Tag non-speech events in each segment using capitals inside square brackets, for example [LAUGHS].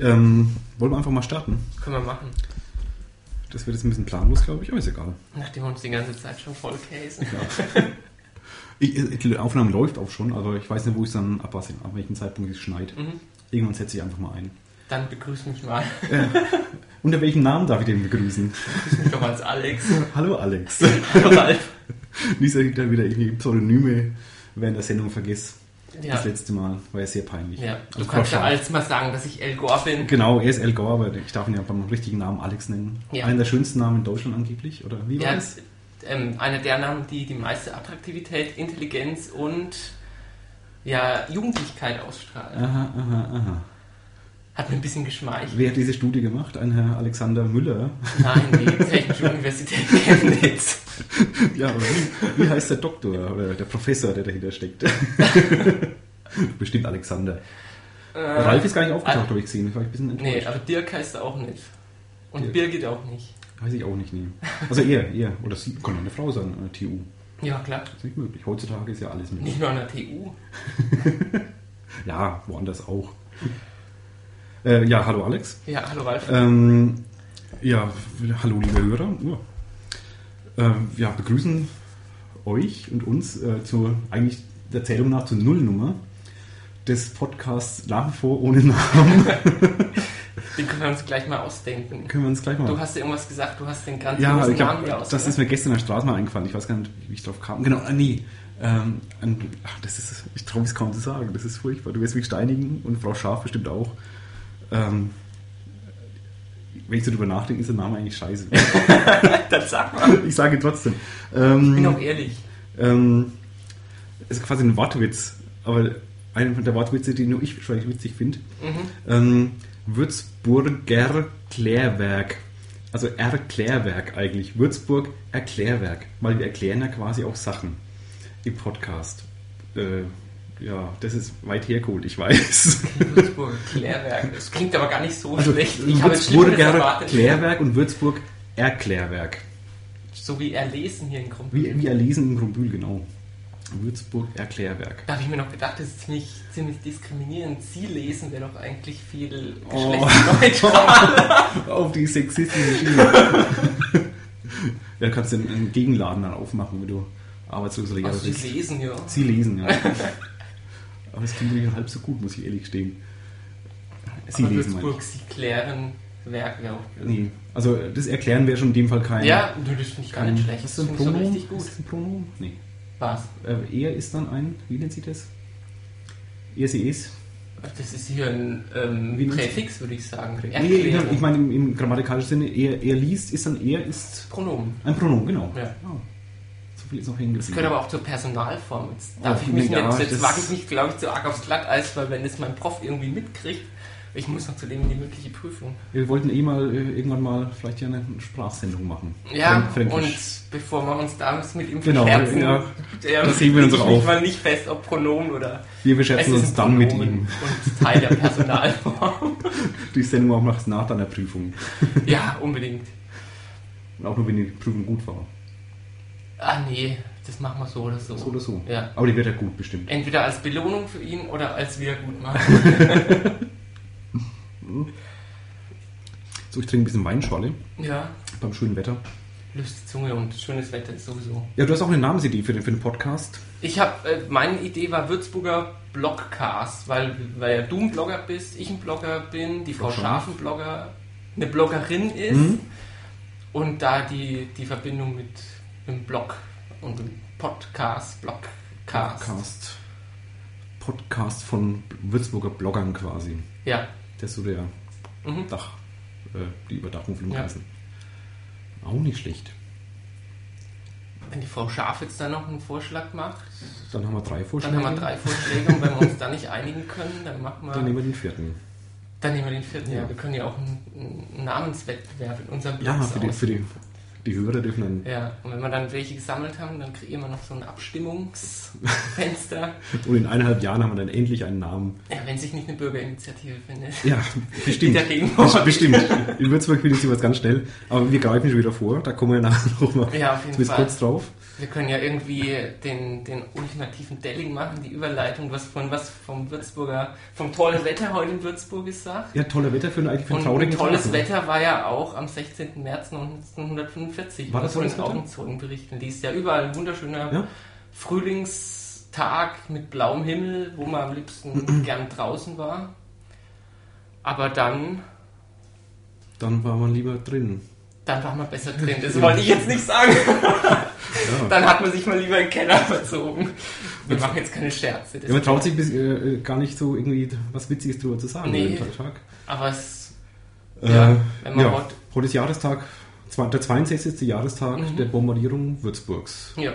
Ähm, wollen wir einfach mal starten? Können wir machen. Das wird jetzt ein bisschen planlos, glaube ich, aber ist egal. Nachdem wir uns die ganze Zeit schon voll casen. [LAUGHS] Ich, die Aufnahme läuft auch schon, aber ich weiß nicht, wo ich es dann abpasse, ab welchem Zeitpunkt es schneit. Mhm. Irgendwann setze ich einfach mal ein. Dann begrüß mich mal. Äh, unter welchem Namen darf ich den begrüßen? Begrüß mich doch als Alex. [LAUGHS] Hallo Alex. Hallo Ralf. Nicht, dass ich dann wieder irgendwie Pseudonyme während der Sendung vergesse. Ja. Das letzte Mal war ja sehr peinlich. ja. Du Also kannst ja alles mal sagen, dass ich El Gore bin. Genau, er ist El Gore, aber ich darf ihn ja beim richtigen Namen Alex nennen. Ja. Einer der schönsten Namen in Deutschland angeblich, oder wie war Ja, das? ähm, einer der Namen, die die meiste Attraktivität, Intelligenz und ja, Jugendlichkeit ausstrahlen. Aha, aha, aha. Hat mir ein bisschen geschmeichelt. Wer hat diese Studie gemacht? Ein Herr Alexander Müller. Nein, die Technische [LAUGHS] Universität Chemnitz. Ja, aber wie, wie heißt der Doktor oder der Professor, der dahinter steckt? [LAUGHS] Bestimmt Alexander. Äh, Ralf ist gar nicht aufgetaucht, habe ich gesehen. Ich war ein bisschen enttäuscht. Nee, aber Dirk heißt er auch nicht. Und Dirk. Birgit auch nicht. Weiß ich auch nicht, nee. Also er, er. Oder sie, kann eine Frau sein, an der TU. Ja, klar. Das ist nicht möglich. Heutzutage ist ja alles möglich. Nicht nur an der TU. [LAUGHS] Ja, woanders auch. Äh, ja, hallo Alex. Ja, hallo Ralf. Ähm, ja, hallo liebe Hörer. Ja, äh, ja begrüßen euch und uns äh, zur eigentlich der Zählung nach zur Nullnummer des Podcasts nach wie vor ohne Namen. [LAUGHS] Den können wir uns gleich mal ausdenken. Können wir uns gleich mal. Du hast ja irgendwas gesagt, du hast den ganz ja, Namen glaub, raus. das oder? ist mir gestern in der Straße mal eingefallen. Ich weiß gar nicht, wie ich drauf kam. Genau, ah, nee. Ähm, ach, das ist, ich traue mich kaum zu sagen. Das ist furchtbar. Du wirst mich steinigen und Frau Scharf bestimmt auch. Ähm, wenn ich so drüber nachdenke, ist der Name eigentlich scheiße. [LAUGHS] Dann sag mal. ich sage trotzdem. Ich Ähm, bin auch ehrlich. Ähm, es ist quasi ein Wortwitz, aber einer der Wortwitze, die nur ich wahrscheinlich witzig finde. Mhm. Ähm, Würzburger Klärwerk. Also Erklärwerk eigentlich. Würzburg Erklärwerk. Weil wir erklären ja quasi auch Sachen im Podcast. Äh, ja, das ist weit hergeholt, ich weiß. Würzburger Klärwerk. Das klingt aber gar nicht so Also schlecht. Ich Würzburger. Klärwerk und Würzburg Erklärwerk. So wie erlesen hier in Grund. Wie, wie erlesen im Grumbühl, genau. Würzburg Erklärwerk. Da habe ich mir noch gedacht, das ist ziemlich, ziemlich diskriminierend. Sie lesen wäre doch eigentlich viel Oh. geschlechtsneutral. [LAUGHS] auf die sexistische Schiene. ja, kannst du einen, Gegenladen dann aufmachen, wenn du arbeitsloser Lehrer Also bist. Sie lesen, ja. Sie lesen, ja. Aber es klingt nicht halb so gut, muss ich ehrlich gestehen. Sie aber lesen, Würzburg, Sie klären Werk wäre auch blöd. Nee. Also das Erklären wäre schon in dem Fall kein... Ja, nö, das finde ich gar nicht schlecht. Was Das ist ein Pronomen? richtig gut. Ist das ein Pronomen? Nee. Was? Äh, er ist dann ein... Wie nennt sie das? Er, sie ist? Das ist hier ein ähm, Präfix, würde ich sagen. Nee, ich, Erklärung. ich meine im, im grammatikalischen Sinne, er, er liest, ist dann er, ist Pronomen. ein Pronomen, genau. Ja. Oh. Viel ist noch hängen Das gehört aber auch zur Personalform. Jetzt, darf ich mich ja, nicht, jetzt wage ich mich, glaube ich, zu arg aufs Glatteis, weil wenn das mein Prof irgendwie mitkriegt, ich muss noch zu dem in die mündliche Prüfung. Wir wollten eh mal äh, irgendwann mal vielleicht ja eine Sprachsendung machen. Ja, Fränk- und Fränkisch. bevor wir uns da mit ihm Genau, verscherzen, ja. der Das heben wir uns ich auch mal nicht fest, ob Pronomen oder Wir beschäftigen es uns dann mit ihm. und Teil der Personalform. [LAUGHS] Die Sendung auch nach, nach deiner Prüfung. ja, unbedingt. Und auch nur, wenn die Prüfung gut war. Ah nee, das machen wir so oder so. So oder so. Ja. Aber die wird ja gut bestimmt. Entweder als Belohnung für ihn oder als Wiedergutmachung. [LAUGHS] [LAUGHS] So, ich trinke ein bisschen Weinschorle ja, beim schönen Wetter. löst die Zunge und schönes Wetter ist sowieso. Ja, du hast auch eine Namensidee für den, für den Podcast. Ich habe, äh, meine Idee war Würzburger Blogcast, weil, weil ja du ein Blogger bist, ich ein Blogger bin, die Frau Scharf Scharf. ein Blogger, eine Bloggerin ist Mhm. und da die, die Verbindung mit dem Blog und dem Podcast, Blogcast. Podcast. Podcast von Würzburger Bloggern quasi. Ja, Das ist so der mhm. Dach, äh, die Überdachung von dem Ja. Auch nicht schlecht. wenn die Frau Scharf jetzt da noch einen Vorschlag macht, Dann haben wir drei dann Vorschläge. haben wir drei Vorschläge und wenn wir uns da nicht einigen können, dann machen wir, Dann nehmen wir den vierten. dann nehmen wir den vierten. Ja, Ja. wir können ja auch einen, einen Namenswettbewerb in unserem Blog Ja, für die, für die Die Hörer dürfen dann. Ja, und wenn wir dann welche gesammelt haben, dann kriegen wir noch so ein Abstimmungsfenster. [LAUGHS] Und in eineinhalb Jahren haben wir dann endlich einen Namen. Ja, wenn sich nicht eine Bürgerinitiative findet. Ja, [LAUGHS] bestimmt. Bestimmt. In Würzburg findet sich was ganz schnell. Aber wir greifen schon wieder vor. Da kommen wir nachher [LAUGHS] noch mal Ja, auf jeden zumindest Fall. kurz drauf. Wir können ja irgendwie den, den ultimativen Delling machen, die Überleitung, was von was vom Würzburger, vom tollen Wetter heute in Würzburg ist sagt. Ja, toller Wetter für einen, eigentlich für einen Und traurigen ein tolles? Wetter war ja auch am 16. März 1945, War das von den Wetter? Augenzeugen berichten liest. Ja, überall ein wunderschöner Ja? Frühlingstag mit blauem Himmel, wo man am liebsten [CLEARS THROAT] gern draußen war. Aber dann, Dann war man lieber drin. dann war man besser drin. Das [LAUGHS] wollte ich jetzt nicht sagen. [LAUGHS] Ja. Dann hat man sich mal lieber in den Keller verzogen. Wir machen jetzt keine Scherze. Ja, man traut sich bis, äh, gar nicht so irgendwie was Witziges drüber zu sagen. Nee. Aber es, Äh, Ja, wenn man ja, heute- Jahrestag, der 62. Jahrestag Mhm. der Bombardierung Würzburgs. ja,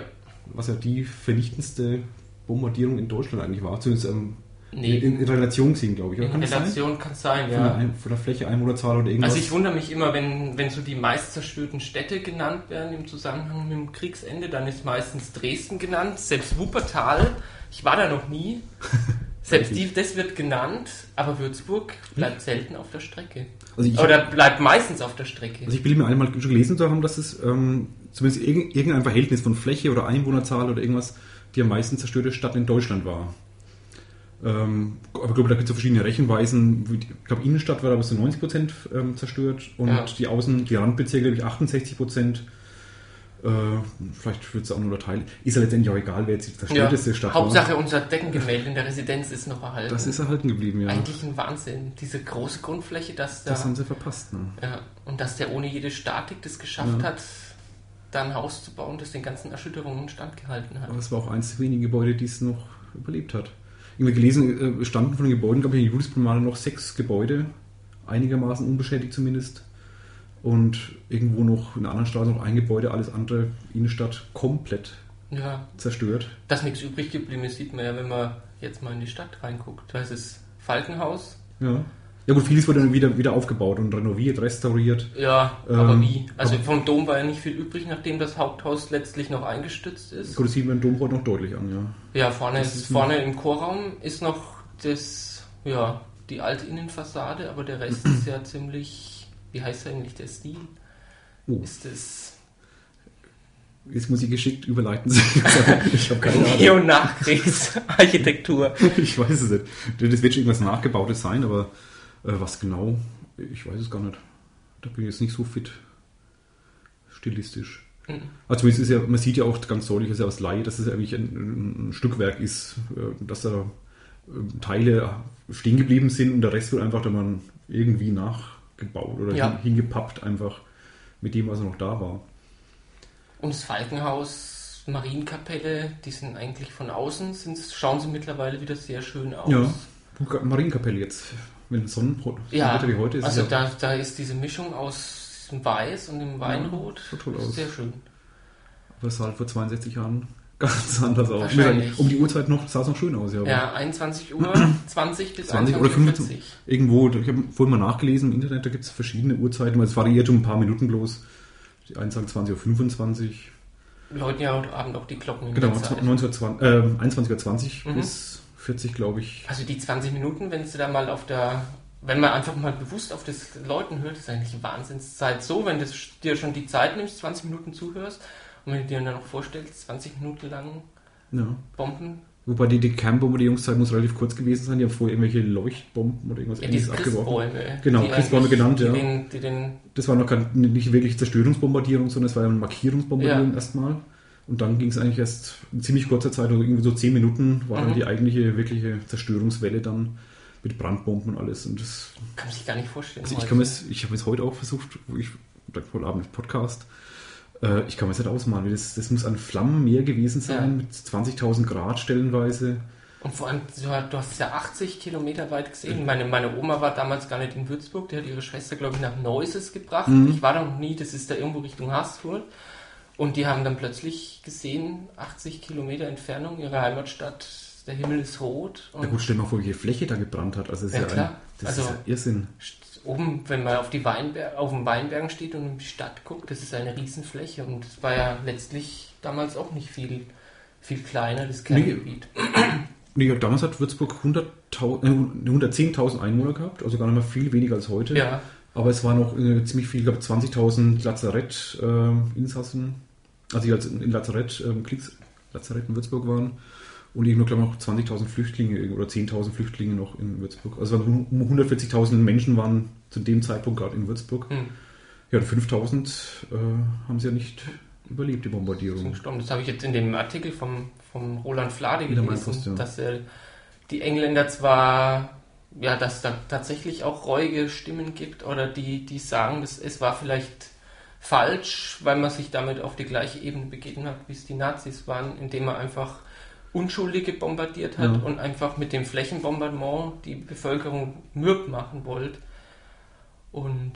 Was ja die vernichtendste Bombardierung in Deutschland eigentlich war. Zumindest ähm, nee, in, in Relation gesehen, glaube ich. Oder? in Kann? Relation kann es sein, Von, der, ja. Von der Fläche, Einwohnerzahl oder irgendwas. Also ich wundere mich immer, wenn, wenn so die meist zerstörten Städte genannt werden im Zusammenhang mit dem Kriegsende, dann ist meistens Dresden genannt, selbst Wuppertal, ich war da noch nie, [LAUGHS] selbst die, das wird genannt, aber Würzburg bleibt selten auf der Strecke. also ich, Oder bleibt meistens auf der Strecke. Also ich bilde mir einmal schon gelesen zu haben, dass es ähm, zumindest irg- irgendein Verhältnis von Fläche oder Einwohnerzahl oder irgendwas die am meisten zerstörte Stadt in Deutschland war. Ähm, aber ich glaube, da gibt es so verschiedene Rechenweisen. Ich glaube, Innenstadt war da bis zu 90 Prozent ähm, zerstört und Ja. die Außen, die Randbezirke, glaube ich, 68 Prozent. Äh, vielleicht wird es auch nur teilen. Ist ja letztendlich auch egal, wer jetzt die Ja. zerstörteste Stadt war. Hauptsache unser Deckengemälde in der Residenz ist noch erhalten. Das ist erhalten geblieben, ja. Eigentlich ein Wahnsinn. Diese große Grundfläche, dass da, Das haben sie verpasst. Ne? ja, und dass der ohne jede Statik das geschafft Ja. hat, da ein Haus zu bauen, das den ganzen Erschütterungen standgehalten hat. Aber es war auch eines der wenigen Gebäude, die es noch überlebt hat. Irgendwie gelesen, äh, standen von den Gebäuden, glaube ich, in der Judispromenade noch sechs Gebäude, einigermaßen unbeschädigt zumindest. Und irgendwo noch in einer anderen Straße noch ein Gebäude, alles andere, Innenstadt, komplett Ja, zerstört. dass nichts übrig geblieben ist, sieht man ja, wenn man jetzt mal in die Stadt reinguckt. Da ist es Falkenhaus. Ja. Ja gut, vieles wurde dann wieder, wieder aufgebaut und renoviert, restauriert. Ja, aber Ähm, wie? Also aber- vom Dom war ja nicht viel übrig, nachdem das Haupthaus letztlich noch eingestützt ist. Gut, das sieht man im Dom heute noch deutlich an, ja. Ja, vorne, Das ist vorne im Chorraum ist noch das, ja, die alte Innenfassade, aber der Rest [CLEARS THROAT] ist ja ziemlich, wie heißt eigentlich der Stil? Oh. Ist das Jetzt muss ich geschickt überleiten. [LAUGHS] ich habe keine Ahnung. Neo- und Nachkriegsarchitektur? [LAUGHS] Ich weiß es nicht. Das wird schon irgendwas Nachgebautes sein, aber äh, was genau, ich weiß es gar nicht. Da bin ich jetzt nicht so fit. Stilistisch. Mhm. Also ist ja, man sieht ja auch ganz deutlich, dass ja aus Laie, dass es eigentlich ein, ein Stückwerk ist, äh, dass da äh, Teile stehen geblieben sind und der Rest wird einfach dann irgendwie nachgebaut oder Ja. hin, hingepappt einfach mit dem, was noch da war. Und das Falkenhaus, Marienkapelle, die sind eigentlich von außen, sind, schauen sie mittlerweile wieder sehr schön aus. Ja. Marienkapelle jetzt, wenn Sonnenbrot, Ja, Wetter wie heute ist. also ja, da, da ist diese Mischung aus dem Weiß und dem Weinrot sieht toll aus. sehr schön. Aber es sah halt vor 62 Jahren ganz anders aus. Um die Uhrzeit noch sah es noch schön aus, ja. Ja, 21 Uhr, [CLEARS THROAT] 20 bis 20 oder 21 Irgendwo, ich habe vorhin mal nachgelesen im Internet, da gibt es verschiedene Uhrzeiten, weil es variiert um ein paar Minuten bloß. Die einen sagen 20.25 Uhr, Läuten ja heute Abend auch die Glocken genau, der Zeit. 19.20 äh, 21.20 Uhr Mhm. bis 40, glaube ich. Also die 20 Minuten, wenn du da mal auf der, wenn man einfach mal bewusst auf das Läuten hört, ist eigentlich eine Wahnsinnszeit. So, wenn du dir schon die Zeit nimmst, 20 Minuten zuhörst und wenn du dir dann noch vorstellst, 20 Minuten lang Ja. Bomben, Wobei die, die Kernbombardierungszeit muss relativ kurz gewesen sein. Die haben vorher irgendwelche Leuchtbomben oder irgendwas ja, ähnliches abgeworfen. Genau, Christbäume genannt, die ja. Den, die den, Das war noch kein, nicht wirklich Zerstörungsbombardierung, sondern es war ja eine Markierungsbombardierung Ja. erstmal. Und dann ging es eigentlich erst in ziemlich kurzer Zeit, also irgendwie so zehn Minuten, war dann Mhm. die eigentliche, wirkliche Zerstörungswelle dann mit Brandbomben und alles. Und das, kann man sich gar nicht vorstellen. also ich kann es, ich habe es heute auch versucht, wo ich, heute Abend im Podcast, äh, ich kann mir das nicht ausmalen. Das, das muss ein Flammenmeer gewesen sein, Ja. mit 20.000 Grad stellenweise. Und vor allem, du hast- es ja 80 Kilometer weit gesehen. Meine, meine Oma war damals gar nicht in Würzburg, die hat ihre Schwester, glaube ich, nach Neuses gebracht. Mhm. Ich war da noch nie, das ist da irgendwo Richtung Haßfurt. Und die haben dann plötzlich gesehen, 80 Kilometer Entfernung, ihre Heimatstadt, der Himmel ist rot. Und Ja gut, stell dir mal vor, welche Fläche da gebrannt hat. Also das ist Ja, ja, klar. ein, das Also- ist ja Irrsinn. Oben, wenn man auf, die Weinber auf den Weinbergen steht und in die Stadt guckt, das ist eine Riesenfläche und es war ja letztlich damals auch nicht viel, viel kleiner, das Kerngebiet. [CLEARS THROAT] Nee, ja, damals hat Würzburg 100.000 äh, 110.000 Einwohner gehabt, also gar nicht mal viel weniger als heute. Ja, Aber es waren noch äh, ziemlich viel, ich glaube 20.000 Lazarett-Insassen, also die als in Lazarett, ähm, Kriegslazarett in Würzburg waren. Und ich glaube ich, noch 20.000 Flüchtlinge oder 10.000 Flüchtlinge noch in Würzburg. Also um 140.000 Menschen waren zu dem Zeitpunkt gerade in Würzburg. hm. Ja, und 5.000 äh, haben sie ja nicht überlebt, die Bombardierung. gestorben. Das habe ich jetzt in dem Artikel vom, vom Roland Flade gelesen, Mainpost, ja. dass äh, die Engländer zwar, ja, dass da tatsächlich auch reuige Stimmen gibt oder die, die sagen, dass es war vielleicht falsch, weil man sich damit auf die gleiche Ebene begeben hat, wie es die Nazis waren, indem man einfach Unschuldige bombardiert hat Ja. und einfach mit dem Flächenbombardement die Bevölkerung mürb machen wollte. Und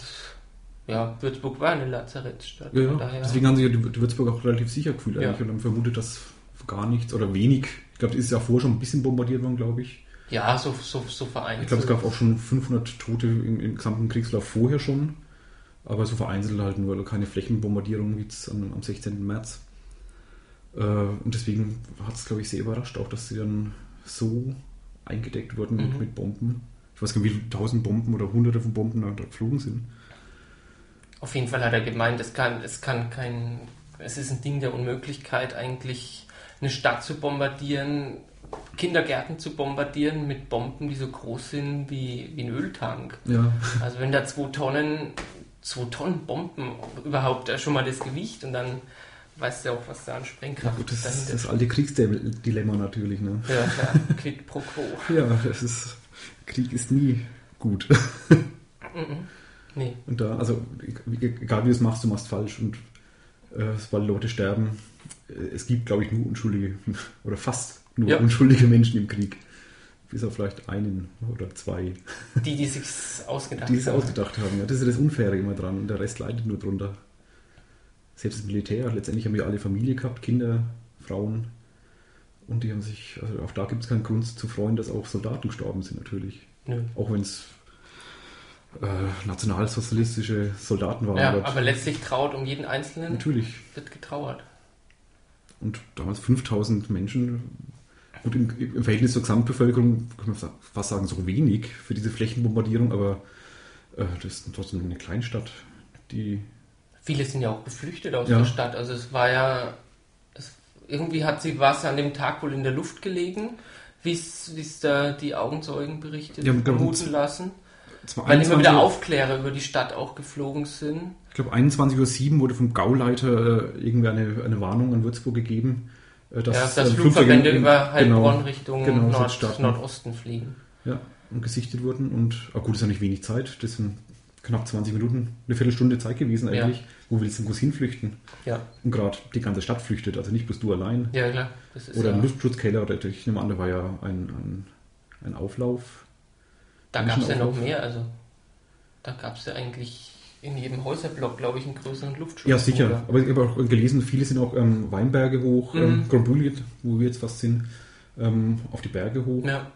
ja, Würzburg war eine Lazarettstadt. Ja, daher- deswegen haben sich ja die, die Würzburger auch relativ sicher gefühlt Ja. eigentlich und haben vermutet, dass gar nichts oder wenig. Ich glaube, das ist ja vorher schon ein bisschen bombardiert worden, glaube ich. Ja, so, so, so vereinzelt. Ich glaube, es gab auch schon 500 Tote im, im gesamten Kriegslauf vorher schon. Aber so vereinzelt halt nur, keine Flächenbombardierung wie jetzt am, am 16. März. Äh, und deswegen hat es, glaube ich, sehr überrascht, auch dass sie dann so eingedeckt wurden mit, Mhm. mit Bomben. Ich weiß gar nicht, wie viele tausend Bomben oder hunderte von Bomben da, da geflogen sind. Auf jeden Fall hat er gemeint, es kann, es kann kein, es ist ein Ding der Unmöglichkeit, eigentlich eine Stadt zu bombardieren, Kindergärten zu bombardieren mit Bomben, die so groß sind wie, wie ein Öltank. Ja, Also wenn da zwei Tonnen, zwei Tonnen Bomben überhaupt äh, schon mal das Gewicht und dann weißt du ja auch, was da an ja Sprengkraft gut, das ist das alte Kriegsdilemma natürlich. Ne? Ja, klar, [LAUGHS] quid pro quo. Ja, das ist, Krieg ist nie gut. Mhm. Nee, Und da, also e- egal wie du es machst, du machst falsch und äh, weil Leute sterben. Äh, Es gibt, glaube ich, nur unschuldige [LAUGHS] oder fast nur Ja. unschuldige Menschen im Krieg. Bis auf vielleicht einen oder zwei, die, die sich's ausgedacht die es haben. ausgedacht haben. Ja, das ist ja das Unfaire immer dran und der Rest leidet nur drunter. Selbst das Militär, letztendlich haben wir alle Familie gehabt, Kinder, Frauen. Und die haben sich, also auch da gibt es keinen Grund zu freuen, dass auch Soldaten gestorben sind, natürlich. Nö. Auch wenn es äh, nationalsozialistische Soldaten waren. Ja, aber aber letztlich traut um jeden Einzelnen Natürlich. wird getrauert. Und damals 5000 Menschen. Gut, im, im Verhältnis zur Gesamtbevölkerung kann man fa- fast sagen, so wenig für diese Flächenbombardierung, aber äh, das ist trotzdem eine Kleinstadt, die. Viele sind ja auch geflüchtet aus Ja. der Stadt. Also es war ja, es, irgendwie hat sie, war es an dem Tag wohl in der Luft gelegen, wie es da die Augenzeugen berichtet Ja, vermuten lassen. Weil immer wieder 21 Aufklärer über die Stadt auch geflogen sind. Ich glaube, 21.07 Uhr wurde vom Gauleiter äh, irgendwie eine, eine Warnung an Würzburg gegeben, äh, dass, ja, dass äh, Flugverbände in- über Heilbronn genau, Richtung genau, Nord. Nordosten fliegen. Ja, und gesichtet wurden. Und ah, gut, das ist ja nicht wenig Zeit. Das sind knapp 20 Minuten, eine Viertelstunde Zeit gewesen Ja. eigentlich. Wo willst du groß hinflüchten? Ja, Und gerade die ganze Stadt flüchtet, also nicht bloß du allein. ja klar. Oder ja, ein Luftschutzkeller, oder ich nehme an, da war ja ein, ein, ein Auflauf. da gab es ja noch mehr. Also da gab es ja eigentlich in jedem Häuserblock, glaube ich, einen größeren Luftschutz. Ja, sicher. Oder? Aber ich habe auch gelesen, viele sind auch ähm, Weinberge hoch, Mhm. ähm, Grombuliet, wo wir jetzt fast sind, ähm, auf die Berge hoch. Ja,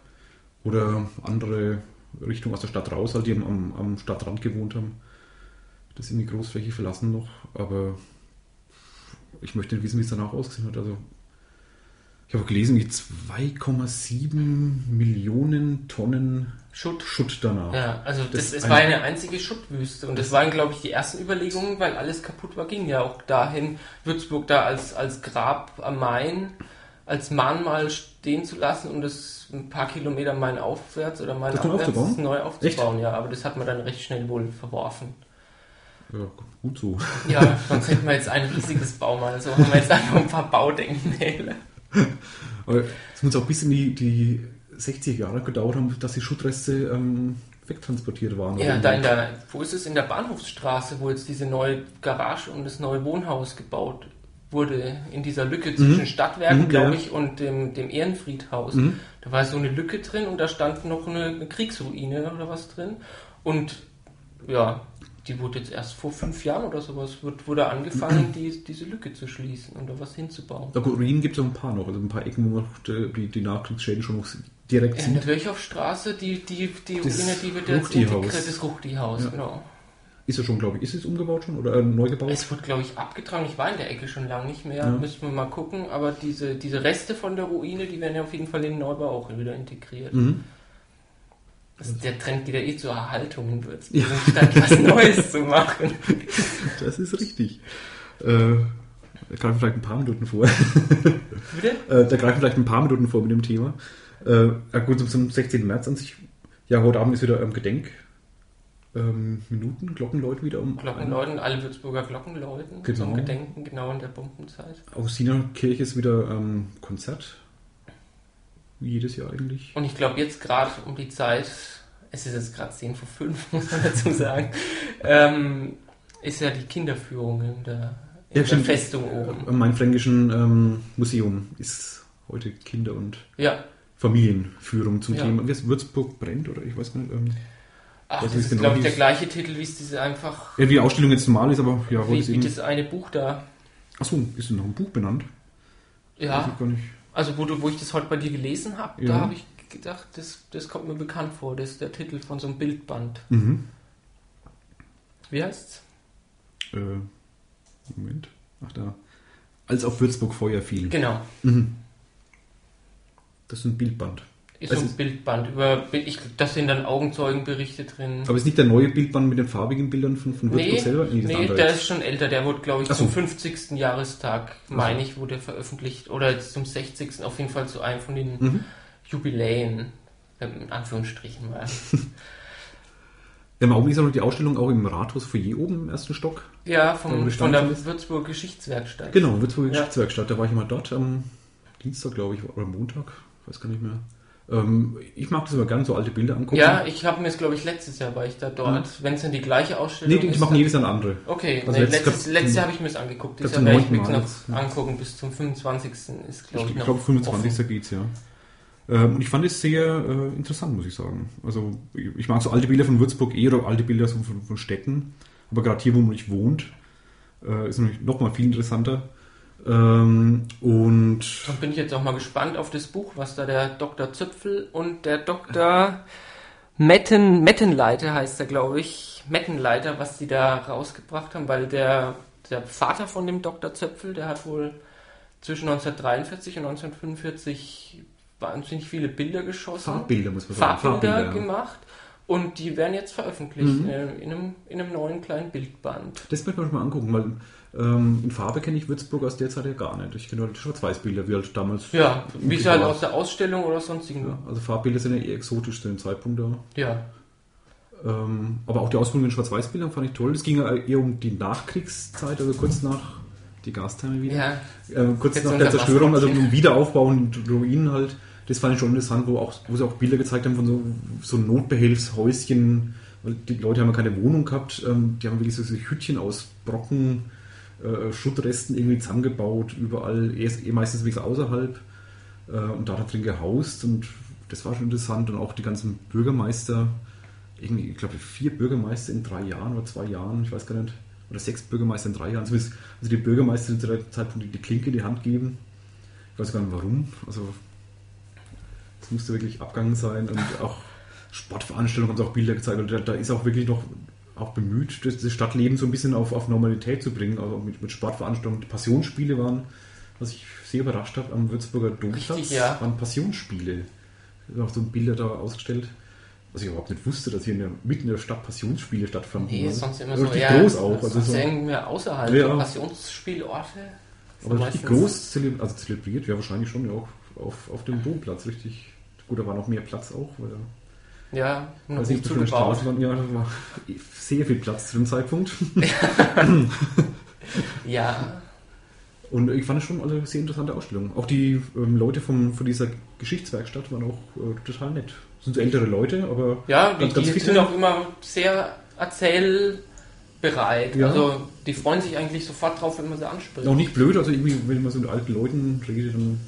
Oder andere Richtungen aus der Stadt raus, halt, die am, am Stadtrand gewohnt haben. Das sind die Großfläche verlassen noch, aber ich möchte nicht wissen, wie es danach ausgesehen hat. Also ich habe auch gelesen, wie 2,7 Millionen Tonnen Schutt. Schutt danach. Ja, also das, Das es eine- war eine einzige Schuttwüste und das waren, glaube ich, die ersten Überlegungen, weil alles kaputt war, ging ja auch dahin, Würzburg da als, als Grab am Main, als Mahnmal stehen zu lassen und das ein paar Kilometer Main aufwärts oder neu aufwärts aufzubauen? neu aufzubauen, ja, aber das hat man dann recht schnell wohl verworfen. Ja, gut so. Ja, sonst hätten wir jetzt ein riesiges Baumal, also haben wir jetzt einfach ein paar Baudenkmäler. Aber es muss auch bis in die, die 60 Jahre gedauert haben, dass die Schuttreste ähm, wegtransportiert waren. Ja, da in der, wo ist es? In der Bahnhofsstraße, wo jetzt diese neue Garage und das neue Wohnhaus gebaut wurde, in dieser Lücke zwischen Stadtwerken, Mhm, glaube ja. ich, und dem, dem Ehrenfriedhaus. Mhm. Da war so eine Lücke drin und da stand noch eine, eine Kriegsruine oder was drin. Und ja, die wurde jetzt erst vor fünf Jahren oder sowas, wird, wurde angefangen, [CLEARS THROAT] die, diese Lücke zu schließen und da was hinzubauen. Ja, gut, Ruinen gibt es auch ein paar noch, also ein paar Ecken, wo noch die, die, die Nachkriegsschäden schon noch direkt In sind. der Kirchhoffstraße, die, die, die Ruine, die wird jetzt integriert, das Ruchti-Haus, Ja. genau. Ist es schon, glaube ich. Ist es umgebaut schon oder äh, neu gebaut? Es wird, glaube ich, abgetragen. Ich war in der Ecke schon lange nicht mehr. Ja. Müssen wir mal gucken. Aber diese, diese Reste von der Ruine, die werden ja auf jeden Fall in den Neubau auch wieder integriert. Mhm. Das, der Trend geht ja eh zur Erhaltung in Würzburg, [LAUGHS] statt was Neues zu machen. Das ist richtig. Äh, da greifen vielleicht ein paar Minuten vor. Bitte? [LAUGHS] Äh, da greifen vielleicht ein paar Minuten vor mit dem Thema. Äh, ja gut, zum, zum 16. März an sich. Ja, heute Abend ist wieder ähm, Gedenk. Ähm, Minuten, Glockenläuten wieder um. Glockenläuten, alle Würzburger Glockenläuten Genau. zum Gedenken, genau in der Bombenzeit. Augustinerkirche ist wieder ähm, Konzert. Wie jedes Jahr eigentlich. Und ich glaube jetzt gerade um die Zeit, es ist jetzt gerade 10 vor 5, [LAUGHS] muss man dazu [LAUGHS] sagen, ähm, ist ja die Kinderführung in der, in Ja, der. Festung oben. Am Mainfränkischen ähm, Museum ist heute Kinder- und Ja, Familienführung zum Ja. Thema. Würzburg brennt oder ich weiß gar nicht. Ach, Das das ist ist, genau glaube ich, der gleiche Titel, wie es diese einfach, ja, wie die Ausstellung jetzt normal ist, aber ja, wie, wie das eine Buch da. Achso, ist denn noch ein Buch benannt? Ja, also wo, du, wo ich das heute bei dir gelesen habe, Ja. da habe ich gedacht, das, das kommt mir bekannt vor, das ist der Titel von so einem Bildband. Mhm. Wie heißt's? Äh, Moment. Ach da. Als auf Würzburg Feuer fiel. Genau. Mhm. Das ist ein Bildband. Ist Das so ein Bildband über, ich, da sind dann Augenzeugenberichte drin. Aber ist nicht der neue Bildband mit den farbigen Bildern von, von Würzburg Nee, selber? das nee andere der ist schon älter. Der wurde, glaube ich, so. zum 50. Jahrestag, meine ich, wurde veröffentlicht. Oder zum 60. Auf jeden Fall zu einem von den Mhm. Jubiläen. ähm, In Anführungsstrichen mal. [LAUGHS] Im Augenblick ist auch noch die Ausstellung auch im Rathaus Foyer oben im ersten Stock. Ja, vom, von der. Würzburger Geschichtswerkstatt. Genau, Würzburger Ja. Geschichtswerkstatt. Da war ich mal dort am Dienstag, glaube ich, oder Montag. Weiß gar nicht mehr. Ähm, ich mag das immer gerne, so alte Bilder angucken. Ja, ich habe mir es, glaube ich, letztes Jahr war ich da dort. Wenn es dann die gleiche Ausstellung nee, ist. machen dann- jedes Jahr eine andere. Okay, Also nee, letztes- letztes, letztes Jahr habe ich mir es angeguckt. Dieses Jahr werde ich mir noch jetzt, ja. angucken. Bis zum 25. ist, glaube ich, Ich glaube, 25. offen. geht's ja. Ähm, und ich fand es sehr äh, interessant, muss ich sagen. Also, ich ich mag so alte Bilder von Würzburg eh oder alte Bilder so von, von Städten. Aber gerade hier, wo man nicht wohnt, äh, ist natürlich noch mal viel interessanter. Ähm, und Dann bin ich jetzt auch mal gespannt auf das Buch, was da der Dr. Zöpfel und der Dr. Metten, Mettenleiter heißt er, glaube ich, Mettenleiter, was die da rausgebracht haben, weil der, der Vater von dem Dr. Zöpfel, der hat wohl zwischen 1943 und 1945 wahnsinnig viele Bilder geschossen. Farbbilder, muss man sagen. Farbbilder ja. gemacht und die werden jetzt veröffentlicht Mhm. äh, in, einem, in einem neuen kleinen Bildband. Das möchte man mal angucken, weil ähm, in Farbe kenne ich Würzburg aus der Zeit ja gar nicht. Ich kenne halt Schwarz-Weiß-Bilder, wie halt damals. Ja, wie es halt aus der Ausstellung oder sonstigen. Ja, also Farbbilder sind ja eher exotisch zu dem Zeitpunkt da. Ja, Ähm, aber auch die Ausbildung in Schwarz-Weiß-Bildern fand ich toll. Es ging ja eher um die Nachkriegszeit, also kurz nach die Gastherme wieder. ja, Äh, kurz Jetzt nach der Zerstörung, also um Wiederaufbau und Ruinen halt. Das fand ich schon interessant, wo, auch, wo sie auch Bilder gezeigt haben von so, so Notbehelfshäuschen. Weil die Leute haben ja keine Wohnung gehabt. Ähm, die haben wirklich so, so Hütchen aus Brocken, äh, Schuttresten irgendwie zusammengebaut, überall, eh, eh meistens wirklich außerhalb. Äh, und da drin gehaust. Und das war schon interessant. Und auch die ganzen Bürgermeister, irgendwie, ich glaube, vier Bürgermeister in drei Jahren oder zwei Jahren, ich weiß gar nicht. Oder sechs Bürgermeister in drei Jahren. Also die Bürgermeister zu der Zeitpunkt die, Klinke in die Hand geben. Ich weiß gar nicht warum. Also es musste wirklich abgegangen sein und auch Sportveranstaltungen haben sie auch Bilder gezeigt. Und da, da ist auch wirklich noch auch bemüht, das, das Stadtleben so ein bisschen auf, auf Normalität zu bringen. Also mit, mit Sportveranstaltungen. Passionsspiele waren, was ich sehr überrascht habe, am Würzburger Domplatz Richtig, ja. waren Passionsspiele. Auch so Bilder da ausgestellt. Was ich überhaupt nicht wusste, dass hier in der, mitten in der Stadt Passionsspiele stattfanden. nee, Also, sonst immer so richtig eher, groß auch. Also so, irgendwie außerhalb Ja. Passionsspielorte. aber richtig groß zeleb also zelebriert, ja wahrscheinlich schon ja auch auf, auf dem Domplatz richtig. Gut, da war noch mehr Platz auch, weil Ja, noch weiß nicht zugebaut. Waren. Ja, war sehr viel Platz zu dem Zeitpunkt. [LAUGHS] Ja, Und ich fand es schon eine sehr interessante Ausstellung. Auch die ähm, Leute vom, von dieser Geschichtswerkstatt waren auch äh, total nett. Das sind so ältere Leute, aber ja die, Ganz, ganz die sind auch immer sehr erzählbereit. Ja. Also die freuen sich eigentlich sofort drauf, wenn man sie anspricht. auch nicht blöd. Also irgendwie, wenn man so mit alten Leuten redet, dann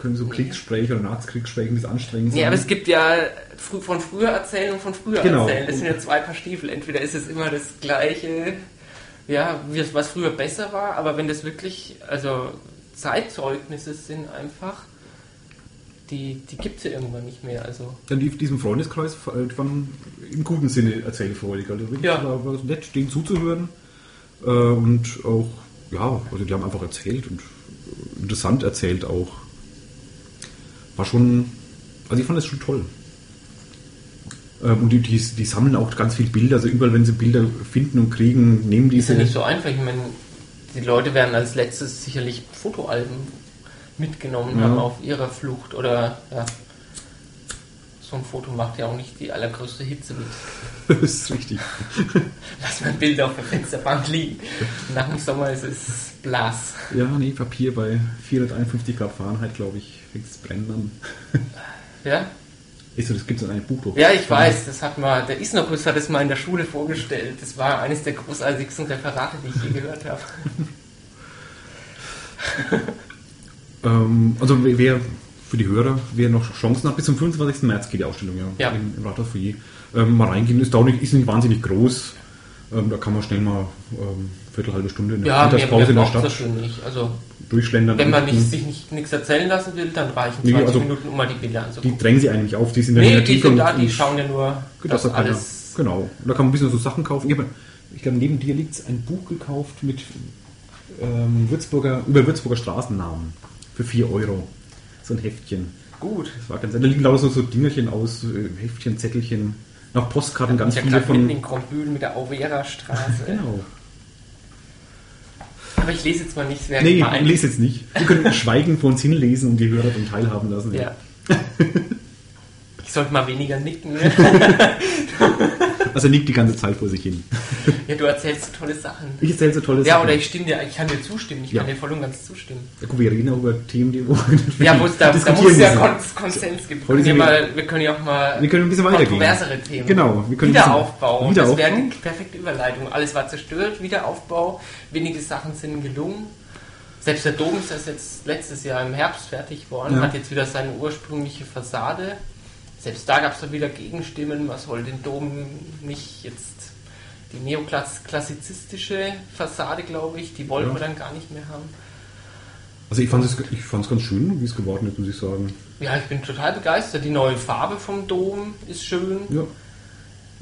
können so Kriegsgespräche oder Nachkriegsgespräche ein bisschen anstrengend sein. Ja, aber es gibt ja von früher erzählen und von früher Genau. erzählen. Das sind ja zwei Paar Stiefel. Entweder ist es immer das gleiche, ja, was früher besser war, aber wenn das wirklich, also Zeitzeugnisse sind einfach, die, die gibt es ja irgendwann nicht mehr. Also Dann die, diesem Freundeskreis äh, die waren im guten Sinne erzählfreudig. Also wirklich Ja. war, war nett, denen zuzuhören. Äh, und auch, ja, also die haben einfach erzählt und interessant erzählt auch. War schon, also ich fand das schon toll. Ähm, und die, die, die sammeln auch ganz viele Bilder, also überall, wenn sie Bilder finden und kriegen, nehmen ist ja nicht so einfach. Ich meine, die Leute werden als letztes sicherlich Fotoalben mitgenommen Ja. haben auf ihrer Flucht oder ja. So ein Foto macht ja auch nicht die allergrößte Hitze mit. [LAUGHS] das ist richtig. [LAUGHS] Lass mein Bild auf der Fensterbank liegen. Nach dem Sommer ist es blass. Ja, nee, Papier bei 451 Grad Fahrenheit, glaube ich, fängt es brennen an. [LAUGHS] Ja? Ist so, das gibt es in einem Buch doch. Ja, ich weiß, das hat mal, der Isnokus hat es mal in der Schule vorgestellt. Das war eines der großartigsten Referate, die ich je gehört habe. Ähm, also wer für die Hörer, wer noch Chancen hat, bis zum 25. März geht die Ausstellung ja, Ja. Im, im Rathausfoyer. Ähm, mal reingehen, ist, dauert nicht, ist nicht wahnsinnig groß. Ähm, da kann man schnell mal ähm, Viertel, halbe Stunde in der Ja, Mittagspause in der Stadt das. Also, durchschlendern. wenn man nicht, sich nicht, nichts erzählen lassen will, dann reichen Nee, 20 also Minuten, um mal die Bilder Die anzugucken. drängen sie eigentlich auf, die sind in Nee, der die sind da, die schauen ja nur, Gut, dass dass da keiner- alles... Genau. Da kann man ein bisschen so Sachen kaufen. Ich, ich glaube, neben dir liegt ein Buch gekauft mit ähm, Würzburger, über Würzburger Straßennamen für 4 Euro. So ein Heftchen. Gut. Das war ganz, da liegen lauter so, so Dingerchen aus, äh, Heftchen, Zettelchen, noch Postkarten, ganz ja viele gerade mitten von. in Grombühl mit der Auvera-Straße. Genau. Aber ich lese jetzt mal nichts mehr. Nee, gemein. lese jetzt nicht. Wir können [LAUGHS] schweigen vor uns hinlesen und die Hörer dann teilhaben lassen. Ja. [LAUGHS] Ich sollte mal weniger nicken. [LAUGHS] Also er nickt die ganze Zeit vor sich hin. [LAUGHS] ja, du erzählst so tolle Sachen. Ich erzähle so tolle Ja, Sachen. oder ich stimme dir, ich kann dir zustimmen, ich Ja. kann dir voll und ganz zustimmen. Ja, gut, wir reden auch über Themen, die wo [LAUGHS] Ja, wo es da, da muss ja müssen. Kon Konsens geben. Heute Wir, wir- mal, wir können ja auch mal Wir können ein bisschen weitergehen. kontroversere Themen. Genau, wir können Wiederaufbau. Wiederaufbau. Das wäre die perfekte Überleitung. Alles war zerstört, Wiederaufbau. Wenige Sachen sind gelungen. Selbst der Dom ist erst jetzt letztes Jahr im Herbst fertig worden, Ja. hat jetzt wieder seine ursprüngliche Fassade. Selbst da gab es dann wieder Gegenstimmen, man soll den Dom nicht jetzt die neoklassizistische Fassade, glaube ich, die wollten Ja. wir dann gar nicht mehr haben. Also ich fand es ich fand's ganz schön, wie es geworden ist, muss ich sagen. Ja, ich bin total begeistert. Die neue Farbe vom Dom ist schön. Ja.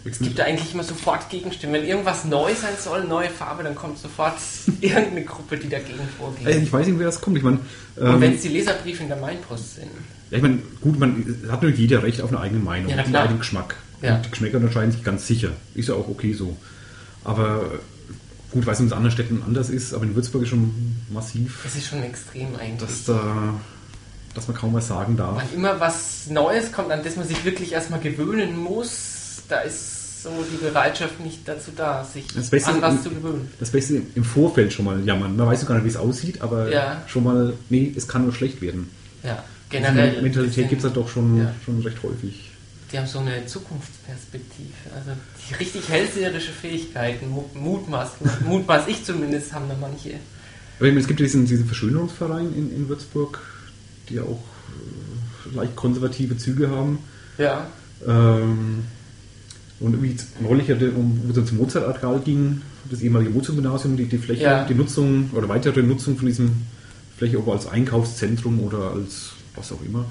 Es gibt da eigentlich immer sofort Gegenstimmen. Wenn irgendwas neu sein soll, neue Farbe, dann kommt sofort [LAUGHS] irgendeine Gruppe, die dagegen vorgeht. Also ich weiß nicht, wer das kommt. Ich meine, Und ähm, wenn es die Leserbriefe in der Mainpost sind. Ja, ich meine, gut, man hat natürlich jeder Recht auf eine eigene Meinung, Ja, einen eigenen Geschmack. Ja. Und die Geschmäcker unterscheiden sich ganz sicher. Ist ja auch okay so. Aber gut, weiß nicht, ob es in anderen Städten anders ist, aber in Würzburg ist schon massiv, Das ist schon extrem eigentlich. dass da, dass man kaum was sagen darf. Wann immer was Neues kommt, an das man sich wirklich erstmal gewöhnen muss, da ist so die Bereitschaft nicht dazu da, sich Das Beste an was zu gewöhnen. Das Beste im Vorfeld schon mal jammern. Man weiß gar nicht, wie es aussieht, aber Ja. schon mal, nee, es kann nur schlecht werden. Ja, Generell. Mentalität bisschen- gibt es halt doch schon, Ja. schon recht häufig. Die haben so eine Zukunftsperspektive. Also die richtig hellseherische Fähigkeiten, Mu- mutmaß, mutmaß ich zumindest, haben da manche. Aber es gibt diesen, diesen Verschönerungsverein in, in Würzburg, die ja auch äh, leicht konservative Züge haben. Ja, Ähm, und irgendwie neulich, wo es ums Mozart-Areal ging, das ehemalige Mozart-Gymnasium, die, die Fläche, Ja. die Nutzung oder weitere Nutzung von diesem Fläche, ob als Einkaufszentrum oder als was auch immer.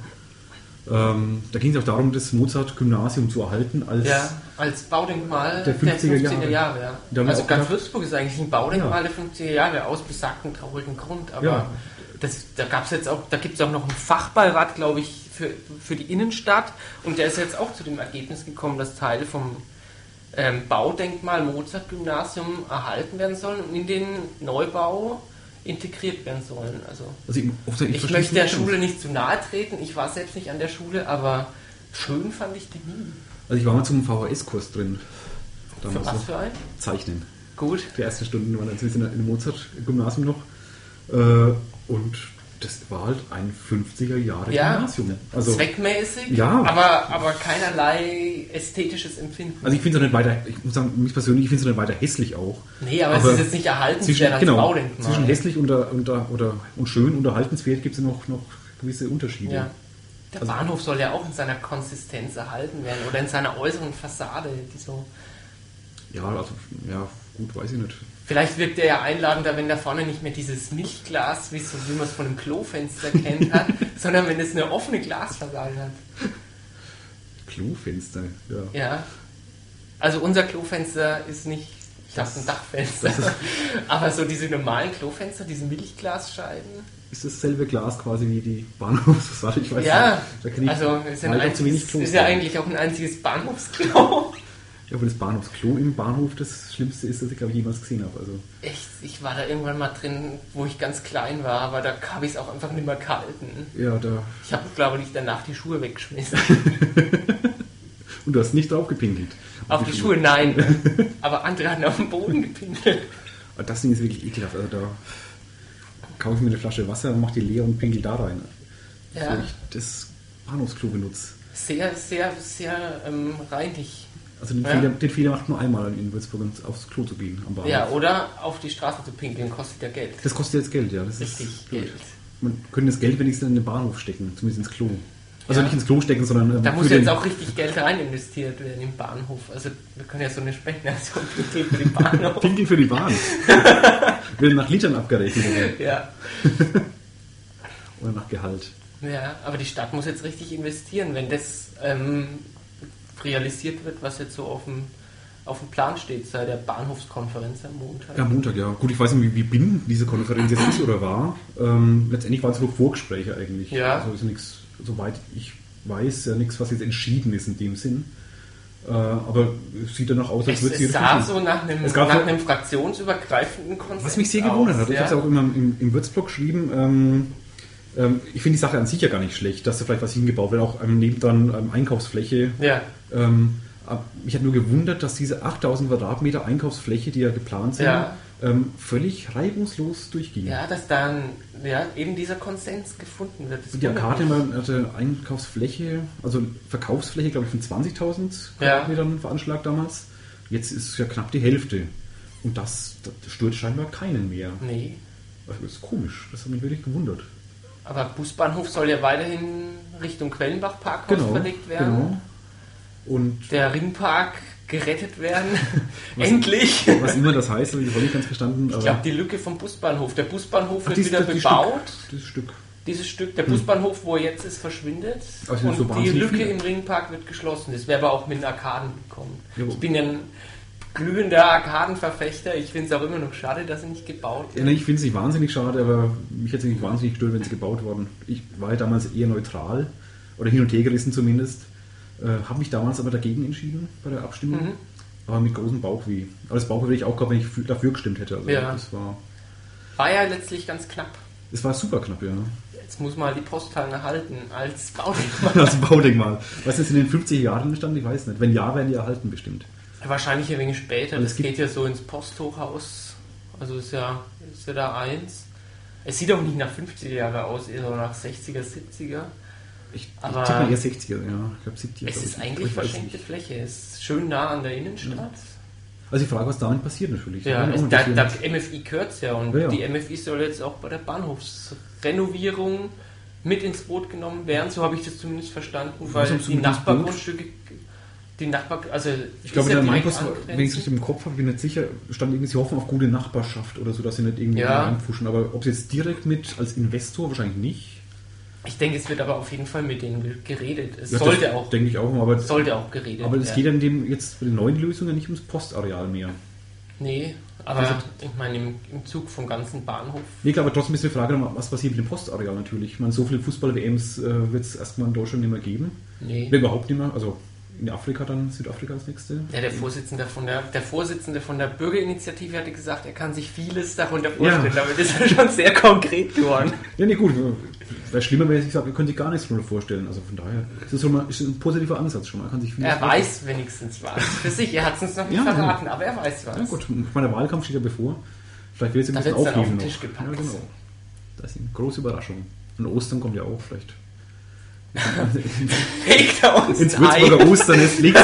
Ähm, da ging es auch darum, das Mozart-Gymnasium zu erhalten als ja, als Baudenkmal Der 50er Jahre. Jahre ja. Also ganz Würzburg ist eigentlich ein Baudenkmal der 50er Jahre aus besagtem traurigen Grund. Aber Ja. das, da gab es jetzt auch, da gibt es auch noch einen Fachbeirat, glaube ich, für, für die Innenstadt. Und der ist jetzt auch zu dem Ergebnis gekommen, dass Teile vom ähm, Baudenkmal Mozart-Gymnasium erhalten werden sollen und in den Neubau integriert werden sollen. Also Also ich, ich ich möchte der. Schule nicht zu nahe treten. Ich war selbst nicht an der Schule, aber schön fand ich die nie. Also ich war mal zum VHS-Kurs drin. Für was noch. für ein? Zeichnen. Gut. Die ersten Stunden waren natürlich in der- Mozart-Gymnasium noch. Äh, und das war halt ein 50er Jahre Ja, Gymnasium. Also, zweckmäßig, Ja. aber, aber keinerlei ästhetisches Empfinden. also ich finde es auch nicht weiter, ich muss sagen, mich persönlich, ich finde es nicht weiter hässlich auch. nee, aber, aber es ist jetzt nicht erhaltenswert genau, Baudenkmal. zwischen hässlich und, und, oder, und schön unterhaltenswert gibt es ja noch, noch gewisse Unterschiede. ja. Der Also- Bahnhof soll ja auch in seiner Konsistenz erhalten werden oder in seiner äußeren Fassade, die so Ja, also, ja, gut, weiß ich nicht. Vielleicht wirkt er ja einladender, wenn da vorne nicht mehr dieses Milchglas, wie, so, wie man es von einem Klofenster kennt, hat, [LAUGHS] sondern wenn es eine offene Glasfassade hat. Klofenster, ja. Ja. Also unser Klofenster ist nicht, ich habe ein Dachfenster, [LAUGHS] aber so diese normalen Klofenster, diese Milchglasscheiben. Ist dasselbe Glas quasi wie die Bahnhofsfassade? Ich weiß Ja, nicht. Ich also ist, ein einziges, ist ja eigentlich auch ein einziges Bahnhofsklo. Ja, das Bahnhofsklo im Bahnhof das Schlimmste ist, das ich glaube ich jemals gesehen habe. Also, Echt, ich war da irgendwann mal drin, wo ich ganz klein war, aber da habe ich es auch einfach nicht mehr gehalten. ja, da. Ich habe, glaube ich, danach die Schuhe weggeschmissen. [LAUGHS] Und du hast nicht drauf gepinkelt. Auf die Schuhe, nein. [LAUGHS] Aber andere hatten auf den Boden gepinkelt. Aber Das Ding ist wirklich ekelhaft. Also da kaufe ich mir eine Flasche Wasser und mache die leer und pinkel da rein. Ja. Bevor ich das Bahnhofsklo benutze. Sehr, sehr, sehr ähm, reinig. Also den, Ja. Fehler, den Fehler macht nur einmal in Würzburg aufs Klo zu gehen am Bahnhof. Ja, oder auf die Straße zu pinkeln, kostet ja Geld. Das kostet jetzt Geld, ja. Das Richtig. Geld. Man könnte das Geld wenigstens in den Bahnhof stecken, zumindest ins Klo. Also Ja. nicht ins Klo stecken, sondern ähm, Da muss jetzt auch richtig Geld rein investiert werden im Bahnhof. Also wir können ja so eine Spendenaktion [LAUGHS] pinkeln für den Bahnhof. Pinkel für die Bahn. [LAUGHS] Wird nach Litern abgerechnet oder, Ja. [LAUGHS] oder nach Gehalt. ja, aber die Stadt muss jetzt richtig investieren, wenn das ähm, realisiert wird, was jetzt so auf dem, auf dem Plan steht seit der Bahnhofskonferenz am Montag. Ja, Montag, ja. Gut, ich weiß nicht, wie, wie bin diese Konferenz jetzt ist oder war. Ähm, letztendlich waren es nur Vorgespräche eigentlich. Ja. Also ist nichts, soweit ich weiß, ja nichts, was jetzt entschieden ist in dem Sinn. Äh, aber es sieht danach aus, als Es, würde es sah so nach einem, Es gab nach so- einem fraktionsübergreifenden Konzept Was mich sehr gewundert hat, ich ja. habe es auch immer im, im Würzblog geschrieben, ähm, ähm, ich finde die Sache an sich ja gar nicht schlecht, dass da vielleicht was hingebaut wird, auch ähm, neben dann ähm, Einkaufsfläche. Ja, Ähm, mich hat nur gewundert, dass diese 8000 Quadratmeter Einkaufsfläche, die ja geplant sind, Ja. ähm, völlig reibungslos durchging. ja, dass dann ja, eben dieser Konsens gefunden wird. Die man hatte Einkaufsfläche, also Verkaufsfläche, glaube ich, von 20.000 Ja. Quadratmetern veranschlagt damals. Jetzt ist es ja knapp die Hälfte. Und das, das stört scheinbar keinen mehr. Nee. Also das ist komisch, das hat mich wirklich gewundert. Aber Busbahnhof soll ja weiterhin Richtung Quellenbach-Parkhaus verlegt werden. Genau. Und Der Ringpark gerettet werden. [LAUGHS] Endlich! was immer das heißt, habe ich auch nicht ganz verstanden. Ich glaube, die Lücke vom Busbahnhof. Der Busbahnhof Ach, wird dieses- wieder das- bebaut. Stück, dieses Stück. Dieses Stück, der Busbahnhof, wo er jetzt ist, verschwindet. Also und so die Lücke viel. im Ringpark wird geschlossen. Das wäre aber auch mit den Arkaden gekommen. Ja, wo- ich bin ja ein glühender Arkadenverfechter. Ich finde es auch immer noch schade, dass sie nicht gebaut Ja, wird. nee, ich finde es nicht wahnsinnig schade, aber mich hätte es nicht wahnsinnig gestört, wenn sie gebaut worden. Ich war ja damals eher neutral oder hin und her gerissen zumindest. Äh, habe mich damals aber dagegen entschieden bei der Abstimmung. Mhm. Aber mit großem Bauchweh. Aber das Bauchweh hätte ich auch gehabt, wenn ich für- dafür gestimmt hätte. Also Ja. das war, War ja letztlich ganz knapp. es war super knapp, ja. Jetzt muss man die Posthallen erhalten als [LAUGHS] Baudenkmal. Das Baudenkmal. Was ist in den 50er Jahren entstanden? Ich weiß nicht. Wenn ja, werden die erhalten bestimmt. Wahrscheinlich ein wenig später. Das geht ja so ins Posthochhaus. Also ist ja, ist ja da eins. Es sieht auch nicht nach 50er Jahre aus, eher so nach 60er, 70er. Ich, Aber- ich tippe eher 60er, ja. Ich glaube 70er. Es ist ich. eigentlich verschenkte. Fläche. Es ist schön nah an der Innenstadt. Also die Frage, was damit passiert natürlich. Ja, wird da, da. MFI gehört ja und Ja, ja. die MFI soll jetzt auch bei der Bahnhofsrenovierung mit ins Boot genommen werden. So habe ich das zumindest verstanden, weil die? Nachbargrundstücke, die Nachbar, also Ich glaube, der Meinpost, wenn ich es richtig im Kopf habe, bin ich nicht sicher, stand irgendwie, sie hoffen auf gute Nachbarschaft oder so, dass sie nicht irgendwie Ja. reinpfuschen. Aber ob sie jetzt direkt mit als Investor wahrscheinlich nicht. Ich denke, es wird aber auf jeden Fall mit denen ge- geredet. Es Ja, sollte auch, Denke ich auch, aber, sollte auch geredet aber es geht dann dem jetzt bei den neuen Lösungen nicht ums Postareal mehr. Nee, aber ich meine, im, im Zug vom ganzen Bahnhof. Nee, klar, aber trotzdem ist die Frage, was passiert mit dem Postareal natürlich. Ich meine, so viele Fußball-WMs äh, wird es erstmal in Deutschland nicht mehr geben. Nee. Überhaupt nicht mehr. Also in Afrika dann, Südafrika als nächste. Ja, der Vorsitzende von der, der Vorsitzende von der Bürgerinitiative hatte gesagt, er kann sich vieles darunter vorstellen. Ja. Damit ist er schon sehr konkret geworden. Ja, nee, gut. Wäre schlimmer, wenn ich gesagt ihr könnt sich gar nichts drunter vorstellen. Also von daher ist das schon mal ist ein positiver Ansatz schon mal. Er kann sich vieles Er weiß wenigstens was. Für sich, er hat es uns noch nicht Ja, verraten, aber er weiß was. Ja gut, ich meine, der Wahlkampf steht ja bevor. Vielleicht wird es ein Da bisschen dann auf noch. Gepackt. Ja, genau. Das ist eine große Überraschung. Und Ostern kommt ja auch vielleicht. [LAUGHS] Legt er uns Ins ein Ei. Würzburger Osternest legt,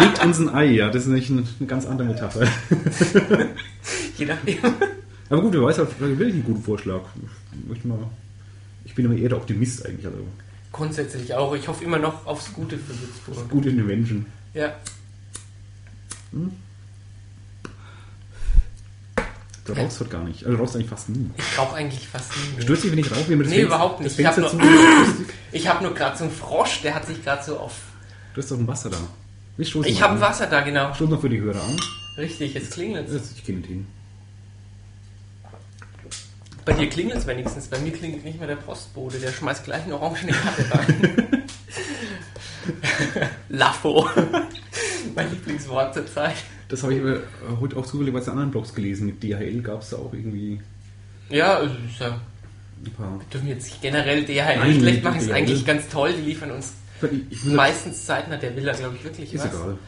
legt uns ein Ei, ja. Das ist nämlich eine, eine ganz andere Metapher. [LAUGHS] Je nachdem. Aber gut, wer weiß, vielleicht will ich einen guten Vorschlag. Ich, mal, ich bin aber eher der Optimist eigentlich. Also Grundsätzlich auch. Ich hoffe immer noch aufs Gute für Würzburg. gut in den Menschen. Ja. Du rauchst halt gar nicht. Also du rauchst eigentlich fast nie. Ich rauche eigentlich fast nie. Stürzt dich, wenn ich rauche? Nee, überhaupt nicht. Ich hab Fenster nur- [LAUGHS] [LAUGHS] Ich habe nur gerade so einen Frosch, der hat sich gerade so auf. Du hast doch ein Wasser da. Ich mal habe an. Wasser da, genau. Stoßen noch für die Hörer an. Richtig, jetzt klingelt Das- Ich nicht hin. Bei dir klingelt es wenigstens, bei mir klingelt nicht mehr der Postbote, der schmeißt gleich eine orangene Karte rein. [LAUGHS] Laffo. mein Lieblingswort zur Zeit. Das habe ich aber heute auch zufällig bei den anderen Blogs gelesen. Mit DHL gab es da auch irgendwie Ja, also ist ja, ein paar. dürfen jetzt nicht generell DHL Nein, schlecht machen, ist eigentlich ganz toll, die liefern uns Ich, ich meistens zeitnah, der will da glaube ich wirklich Ist was. egal.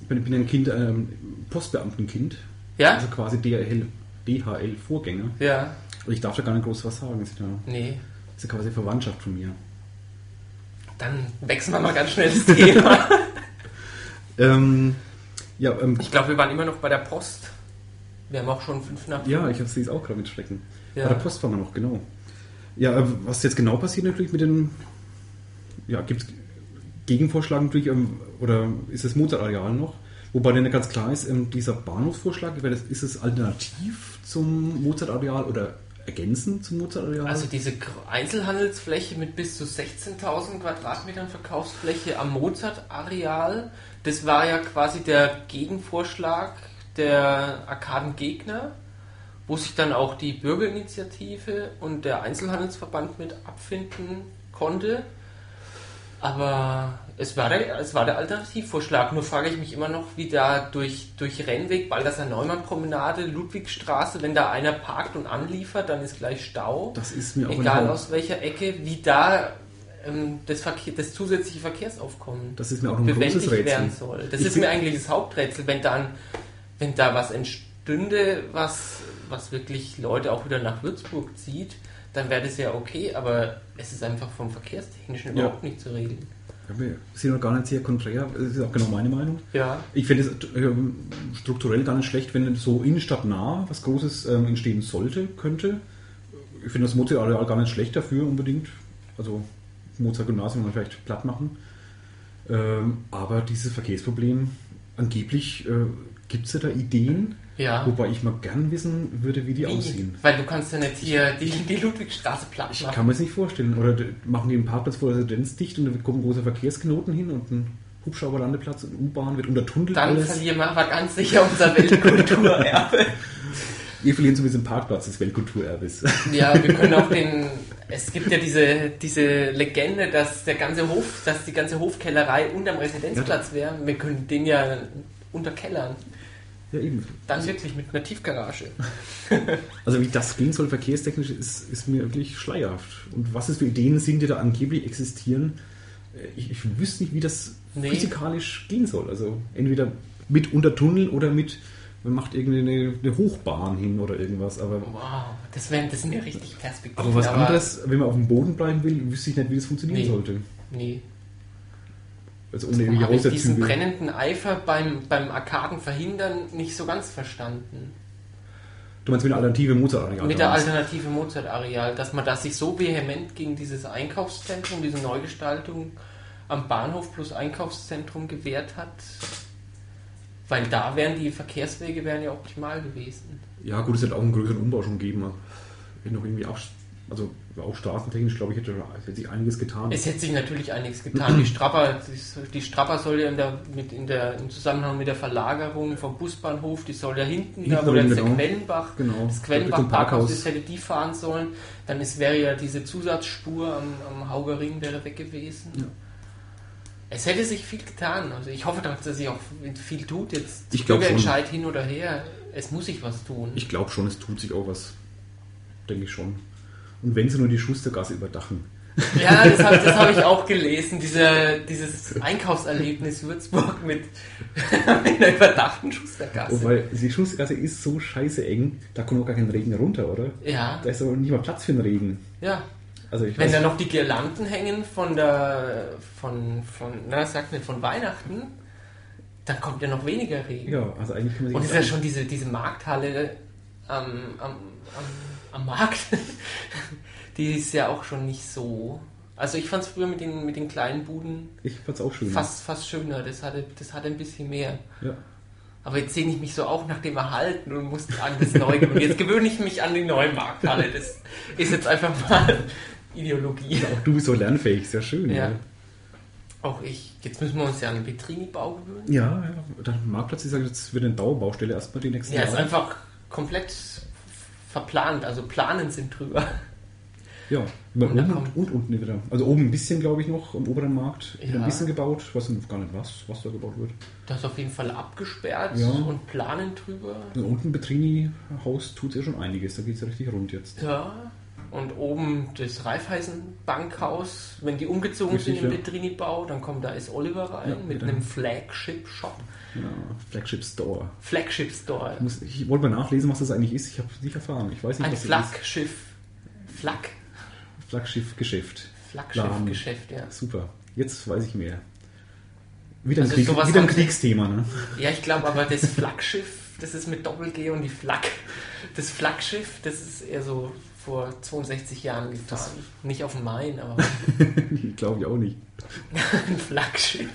Ich bin, bin ein Kind, ähm, Postbeamtenkind. Ja? Also quasi DHL, DHL-Vorgänger. Ja, Und ich darf da gar nicht groß was sagen. Ist ja, nee. das ist ja quasi Verwandtschaft von mir. Dann wechseln wir mal ganz schnell das Thema. [LAUGHS] Ähm, ja, ähm, Ich glaube, wir waren immer noch bei der Post. Wir haben auch schon fünf nach ja, ich sehe es auch gerade mit Schrecken. Ja. Bei der Post waren wir noch, genau. Ja, äh, was jetzt genau passiert natürlich mit den. Ja, gibt es Gegenvorschlag natürlich, ähm, oder ist das Mozartareal noch? Wobei dann ganz klar ist, ähm, dieser Bahnhofsvorschlag, ist es alternativ zum Mozartareal oder ergänzend zum Mozartareal? Also diese Einzelhandelsfläche mit bis zu 16.000 Quadratmetern Verkaufsfläche am Mozart-Areal, das war ja quasi der Gegenvorschlag der Arkadengegner, wo sich dann auch die Bürgerinitiative und der Einzelhandelsverband mit abfinden konnte. Aber es war der, es war der Alternativvorschlag. Nur frage ich mich immer noch, wie da durch, durch Rennweg, Baldassar Neumann Promenade, Ludwigstraße, wenn da einer parkt und anliefert, dann ist gleich Stau. das ist mir auch Egal aus welcher Ecke, wie da ähm, das, Verkehr, das zusätzliche Verkehrsaufkommen Das ist mir auch ein bewältigt werden soll. Das Ich ist mir eigentlich das Haupträtsel, wenn dann, wenn da was entstünde, was, was wirklich Leute auch wieder nach Würzburg zieht, dann wäre das ja okay, aber es ist einfach vom Verkehrstechnischen Ja. überhaupt nicht zu regeln. Wir sind noch gar nicht sehr konträr, das ist auch genau meine Meinung. Ja, Ich finde es ähm, strukturell gar nicht schlecht, wenn so innenstadtnah was Großes ähm, entstehen sollte, könnte. Ich finde das Mozart-Areal gar nicht schlecht dafür unbedingt. Also Mozart-Gymnasium kann man vielleicht platt machen. Ähm, aber dieses Verkehrsproblem, angeblich äh, gibt es ja da Ideen, ja. wobei ich mal gern wissen würde, wie die Wie? aussehen. Weil du kannst ja nicht hier die, die Ludwigstraße platt Ich machen. kann mir das nicht vorstellen. Oder machen die einen Parkplatz vor der Residenz dicht und da kommt ein großer Verkehrsknoten hin und ein Hubschrauberlandeplatz und U-Bahn wird untertunnelt Dann alles. verlieren wir aber ganz sicher unser Weltkulturerbe. [LAUGHS] Wir verlieren zumindest den Parkplatz des Weltkulturerbes. [LAUGHS] Ja, wir können auch den. Es gibt ja diese, diese Legende, dass der ganze Hof, dass die ganze Hofkellerei unterm Residenzplatz wäre. Wir können den ja unterkellern. Ja, eben. Dann wirklich mit einer Tiefgarage. [LAUGHS] Also wie das gehen soll verkehrstechnisch, ist, ist mir wirklich schleierhaft. Und was es für Ideen sind, die da angeblich existieren, äh, ich, ich wüsste nicht, wie das Nee. physikalisch gehen soll. Also entweder mit Untertunnel oder mit, man macht irgendeine eine Hochbahn hin oder irgendwas. Aber, Wow, das, wär, das sind ja richtig Perspektiven. aber was anderes, wenn man auf dem Boden bleiben will, wüsste ich nicht, wie das funktionieren Nee. sollte. Nee. Also ohne irgendwie habe ich diesen brennenden Eifer beim, beim Arkaden verhindern nicht so ganz verstanden. Du meinst mit einer Alternative Mozart-Areal? Mit der? Alternative Mozart-Areal, dass man da sich so vehement gegen dieses Einkaufszentrum, diese Neugestaltung am Bahnhof plus Einkaufszentrum gewehrt hat. Weil da wären die Verkehrswege wären ja optimal gewesen. Ja, gut, es hätte auch einen größeren Umbau schon gegeben. Noch irgendwie auch, also auch straßentechnisch, glaube ich, hätte, hätte sich einiges getan. Es hätte sich natürlich einiges getan. Die Strapper, die Strapper soll ja in der, mit in der, im Zusammenhang mit der Verlagerung vom Busbahnhof, die soll ja hinten, da Hinten wo jetzt genau. der Quellenbach, Genau. das Quellenbach-Parkhaus Parkhaus. ist, hätte die fahren sollen. Dann ist, wäre ja diese Zusatzspur am, am Haugerring wäre weg gewesen. Ja. Es hätte sich viel getan. Also ich hoffe, dass sich auch viel tut jetzt. Ich glaub schon. Bürgerentscheid hin oder her. Es muss sich was tun. Ich glaube schon, es tut sich auch was. Denke ich schon. Und wenn sie nur die Schustergasse überdachen. Ja, das habe hab ich auch gelesen. Diese, dieses Einkaufserlebnis Würzburg mit, [LAUGHS] mit einer überdachten Schustergasse. Oh, weil die Schustergasse ist so scheiße eng, da kommt auch gar kein Regen runter, oder? Ja, Da ist aber nicht mal Platz für den Regen. ja. Also ich Wenn da noch die Girlanden hängen von der, von, von, na, sag nicht, von Weihnachten, dann kommt ja noch weniger Regen. ja, also eigentlich kann man sich Und es ist ja schon diese, diese Markthalle am, am, am, am Markt, [LAUGHS] die ist ja auch schon nicht so. Also ich fand es früher mit den, mit den kleinen Buden Ich fand's auch schön. fast, fast schöner. Das hatte, das hatte ein bisschen mehr. Ja. Aber jetzt sehne ich mich so auch nach dem Erhalten und muss an das Neue. Und jetzt gewöhne ich mich an die neue Markthalle. Das ist jetzt einfach mal [LAUGHS] Ideologie. Auch du bist so lernfähig, sehr schön. Ja. Ja, Auch ich. Jetzt müssen wir uns ja an den Vitrini-Bau gewöhnen. ja, ja. Der Marktplatz ist ja jetzt wird eine Dauerbaustelle erstmal die nächsten Ja, ist Jahre. einfach komplett verplant. Also Planen sind drüber. Ja, über Und oben kommt- und unten wieder. Also oben ein bisschen, glaube ich, noch am oberen Markt. Ja. ein bisschen gebaut. Ich weiß gar nicht, was, was da gebaut wird. Das ist auf jeden Fall abgesperrt Ja. und planen drüber. Und unten Petrini-Haus tut ja schon einiges. Da geht es ja richtig rund jetzt. Ja. Und oben das Raiffeisen-Bankhaus, wenn die umgezogen Richtig, sind im ja. Vitrini-Bau, dann kommt da ist Oliver rein mit mit einem einem- Flagship-Shop. Ja, Flagship Store. Flagship-Store. Ich, muss, ich wollte mal nachlesen, was das eigentlich ist. Ich habe es nicht erfahren. Ich weiß nicht, Ein was das ist. Flaggschiff. Flagg. Flaggschiff-Geschäft. Flaggschiff-Geschäft, ja. Super. Jetzt weiß ich mehr. Wieder ein, Also Krieg, wieder ein Kriegsthema, ne? Ja, ich glaube aber das Flaggschiff, das ist mit Doppel-G und die Flagg. Das Flaggschiff, das ist eher so vor 62 Jahren gefahren. Nicht auf dem Main, aber [LAUGHS] Glaube ich auch nicht. [LAUGHS] ein Flaggschiff.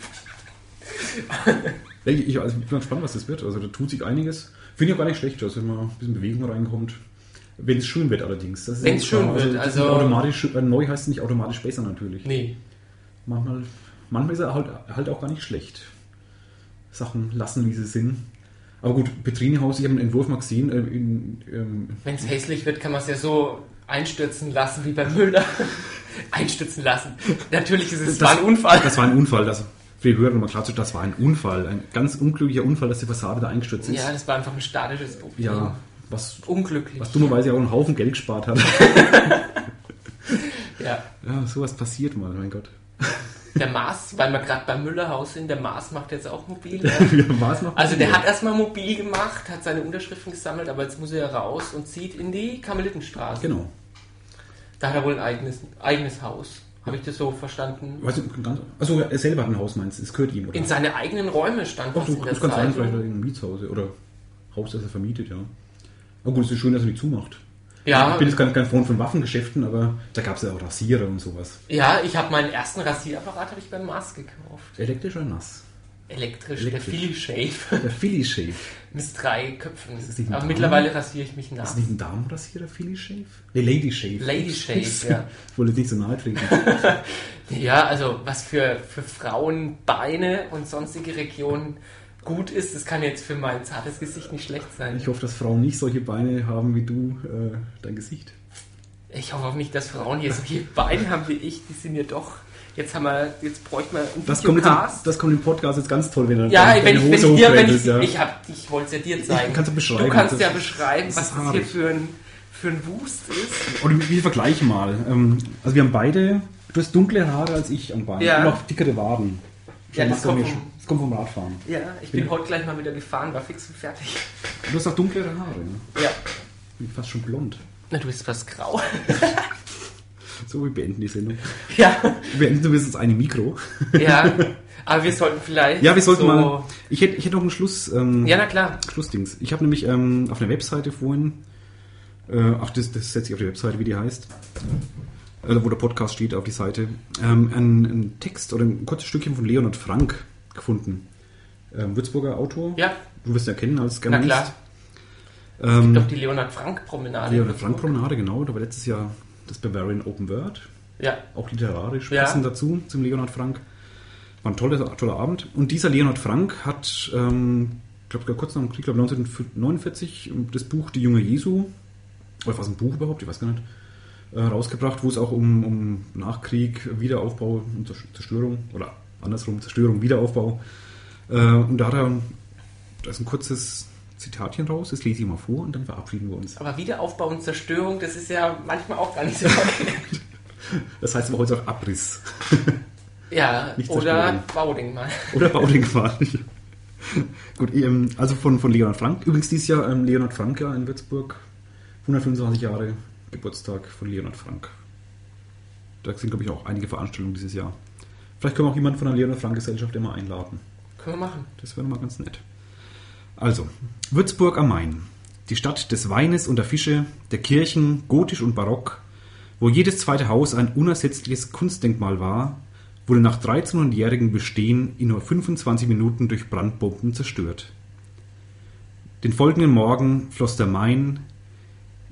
Ich, also ich bin gespannt, was das wird. Also da tut sich einiges. Finde ich auch gar nicht schlecht, also wenn mal ein bisschen Bewegung reinkommt. Wenn es schön wird allerdings. Wenn's ja schön klar. wird, ist also- automatisch, äh, neu heißt nicht automatisch besser natürlich. Nee. Manchmal, manchmal ist er halt, halt auch gar nicht schlecht. Sachen lassen, wie sie sind. Aber gut, Petrini-Haus, ich habe einen Entwurf mal gesehen. äh, ähm, Wenn es hässlich wird, kann man es ja so einstürzen lassen wie bei Müller. [LAUGHS] einstürzen lassen. Natürlich ist es Das- zwar ein Unfall. Das war ein Unfall. Das, die Hörer nochmal zu das war ein Unfall. Ein ganz unglücklicher Unfall, dass die Fassade da eingestürzt ist. Ja, das war einfach ein statisches Problem. Ja, was, Unglücklich. was dummerweise auch einen Haufen Geld gespart hat. [LAUGHS] Ja. ja, sowas passiert mal, mein Gott. Der Mars, weil wir gerade beim Müllerhaus sind, der Mars macht jetzt auch mobil. Wie war es noch? Also der hat erstmal mobil gemacht, hat seine Unterschriften gesammelt, aber jetzt muss er raus und zieht in die Karmelitenstraße. Genau. Da hat er wohl ein eigenes, eigenes Haus. Habe ich das so verstanden? Weiß nicht, ganz, also er selber hat ein Haus, meinst du? Es gehört ihm, oder? In seine eigenen Räume stand Ach, der das kann sein, vielleicht in einem Mietshause oder Haus, das er vermietet, ja. Aber gut, es ist schön, dass er nicht zumacht. Ja, Ich bin jetzt kein, kein Freund von Waffengeschäften, aber da gab es ja auch Rasierer und sowas. ja, ich habe meinen ersten Rasierapparat habe ich beim Mars gekauft. Elektrisch oder nass? Elektrisch, Elektrisch. der Philly Shave Der Philly Shave. [LAUGHS] mit drei Köpfen. ist nicht ein Aber Darm? mittlerweile rasiere ich mich Ist nass. das nicht ein Damenrasierer, Philly Shave? Nee, Lady Shave. Lady Shave, ja. Ich wollte nicht so nahe treten. [LAUGHS] Ja, also was für, für Frauen Beine und sonstige Regionen gut ist, das kann jetzt für mein zartes Gesicht nicht schlecht sein. Ich hoffe, dass Frauen nicht solche Beine haben wie du, äh, dein Gesicht. Ich hoffe auch nicht, dass Frauen hier solche Beine haben wie ich. Die sind ja doch. Jetzt haben wir, jetzt bräuchte man einen Das kommt, jetzt, im- Videocast. das kommt im Podcast jetzt ganz toll, wenn er Ja, wenn ich, wenn ich dir, wenn ich, ja. ich hab, ich wollte es ja dir zeigen. kannst du beschreiben. Du kannst ja beschreiben, was das hier für ein, für ein Wust ist. Oder wir vergleichen mal. Ähm, Also wir haben beide, du hast dunkle Haare als ich am Bein Ja. und auch dickere Waden. Ja, das kommt vom- das kommt vom Radfahren. Ja, ich bin heute gleich mal wieder gefahren, war fix und fertig. Du hast auch dunklere Haare. Ne? Ja. Bin Fast schon blond. Na, du bist fast grau. [LAUGHS] [LAUGHS] So, wir beenden die Sendung. [LAUGHS] ja, Wir beenden zumindest eine Mikro. ja. [LAUGHS] Aber wir sollten vielleicht. Ja, wir sollten so, mal. Ich hätte, ich hätte noch einen Schluss. Ähm, Ja, na klar. Schlussdings. Ich habe nämlich ähm, auf einer Webseite vorhin, äh, ach, das, das setze ich auf die Webseite, wie die heißt, äh, wo der Podcast steht, auf die Seite, ähm, einen, einen Text oder ein kurzes Stückchen von Leonhard Frank gefunden. Ähm, Würzburger Autor. Ja, Du wirst ihn ja kennen als na Germanist. klar. Ähm, Doch die Leonhard Frank Promenade. Leonhard Frank Promenade, genau. Da war letztes Jahr das Bavarian Open Word. Ja, auch literarisch Ja. passend dazu, zum Leonhard Frank. War ein toller, toller Abend. Und dieser Leonhard Frank hat, ähm, ich glaube, kurz nach dem Krieg, glaube 1949, das Buch Die junge Jesu, oder was ein Buch überhaupt, ich weiß gar nicht, äh, rausgebracht, wo es auch um, um Nachkrieg, Wiederaufbau und Zerstörung, oder andersrum, Zerstörung, Wiederaufbau. Äh, und da hat er, da ist ein kurzes Zitatchen raus, das lese ich mal vor und dann verabschieden wir uns. aber Wiederaufbau und Zerstörung, das ist ja manchmal auch gar nicht so. [LAUGHS] Das heißt aber heute auch Abriss. [LAUGHS] ja, Nicht oder. Baudenkmal. Oder Baudenkmal. [LAUGHS] Gut, ähm, also von, von Leonhard Frank. Übrigens dieses Jahr ähm, Leonhard Frank ja in Würzburg. 125 Jahre Geburtstag von Leonhard Frank. Da sind, glaube ich, auch einige Veranstaltungen dieses Jahr. Vielleicht können wir auch jemanden von der Leonhard Frank Gesellschaft immer einladen. Können wir machen. Das wäre mal ganz nett. Also, Würzburg am Main. Die Stadt des Weines und der Fische, der Kirchen, gotisch und barock, wo jedes zweite Haus ein unersetzliches Kunstdenkmal war, wurde nach 1300-jährigem Bestehen in nur 25 Minuten durch Brandbomben zerstört. Den folgenden Morgen floss der Main,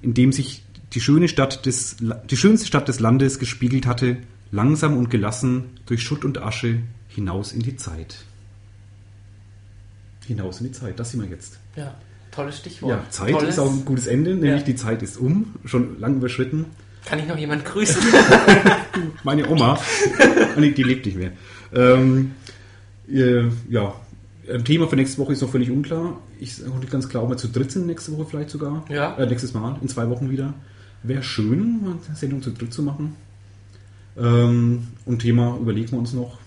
in dem sich die, schöne Stadt des, die schönste Stadt des Landes gespiegelt hatte, langsam und gelassen durch Schutt und Asche hinaus in die Zeit. Hinaus in die Zeit, das sind wir jetzt. Ja, tolles Stichwort. Ja, Zeit Tolles. ist auch ein gutes Ende, nämlich Ja. die Zeit ist um, schon lang überschritten. Kann ich noch jemand grüßen? [LAUGHS] Meine Oma, Ah, nee, die lebt nicht mehr. Ähm, äh, ja, ein Thema für nächste Woche ist noch völlig unklar. Ich sage nicht ganz klar, ob wir zu dritt sind nächste Woche vielleicht sogar. Ja. Äh, nächstes Mal, in zwei Wochen wieder. Wäre schön, eine Sendung zu dritt zu machen. Ähm, und Thema überlegen wir uns noch.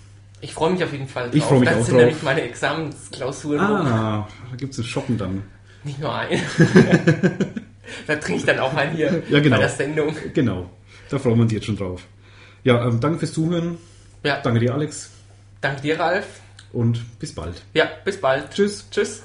Ich freue mich auf jeden Fall drauf. Ich freu mich Dann auch sind drauf. nämlich meine Examensklausuren. Ah, da gibt es ein Shoppen dann. Nicht nur ein. [LAUGHS] da trinke ich dann auch ein hier Ja, genau. bei der Sendung. Genau, da freuen wir uns jetzt schon drauf. Ja, ähm, danke fürs Zuhören. Ja, Danke dir, Alex. danke dir, Ralf. Und bis bald. Ja, bis bald. Tschüss. Tschüss.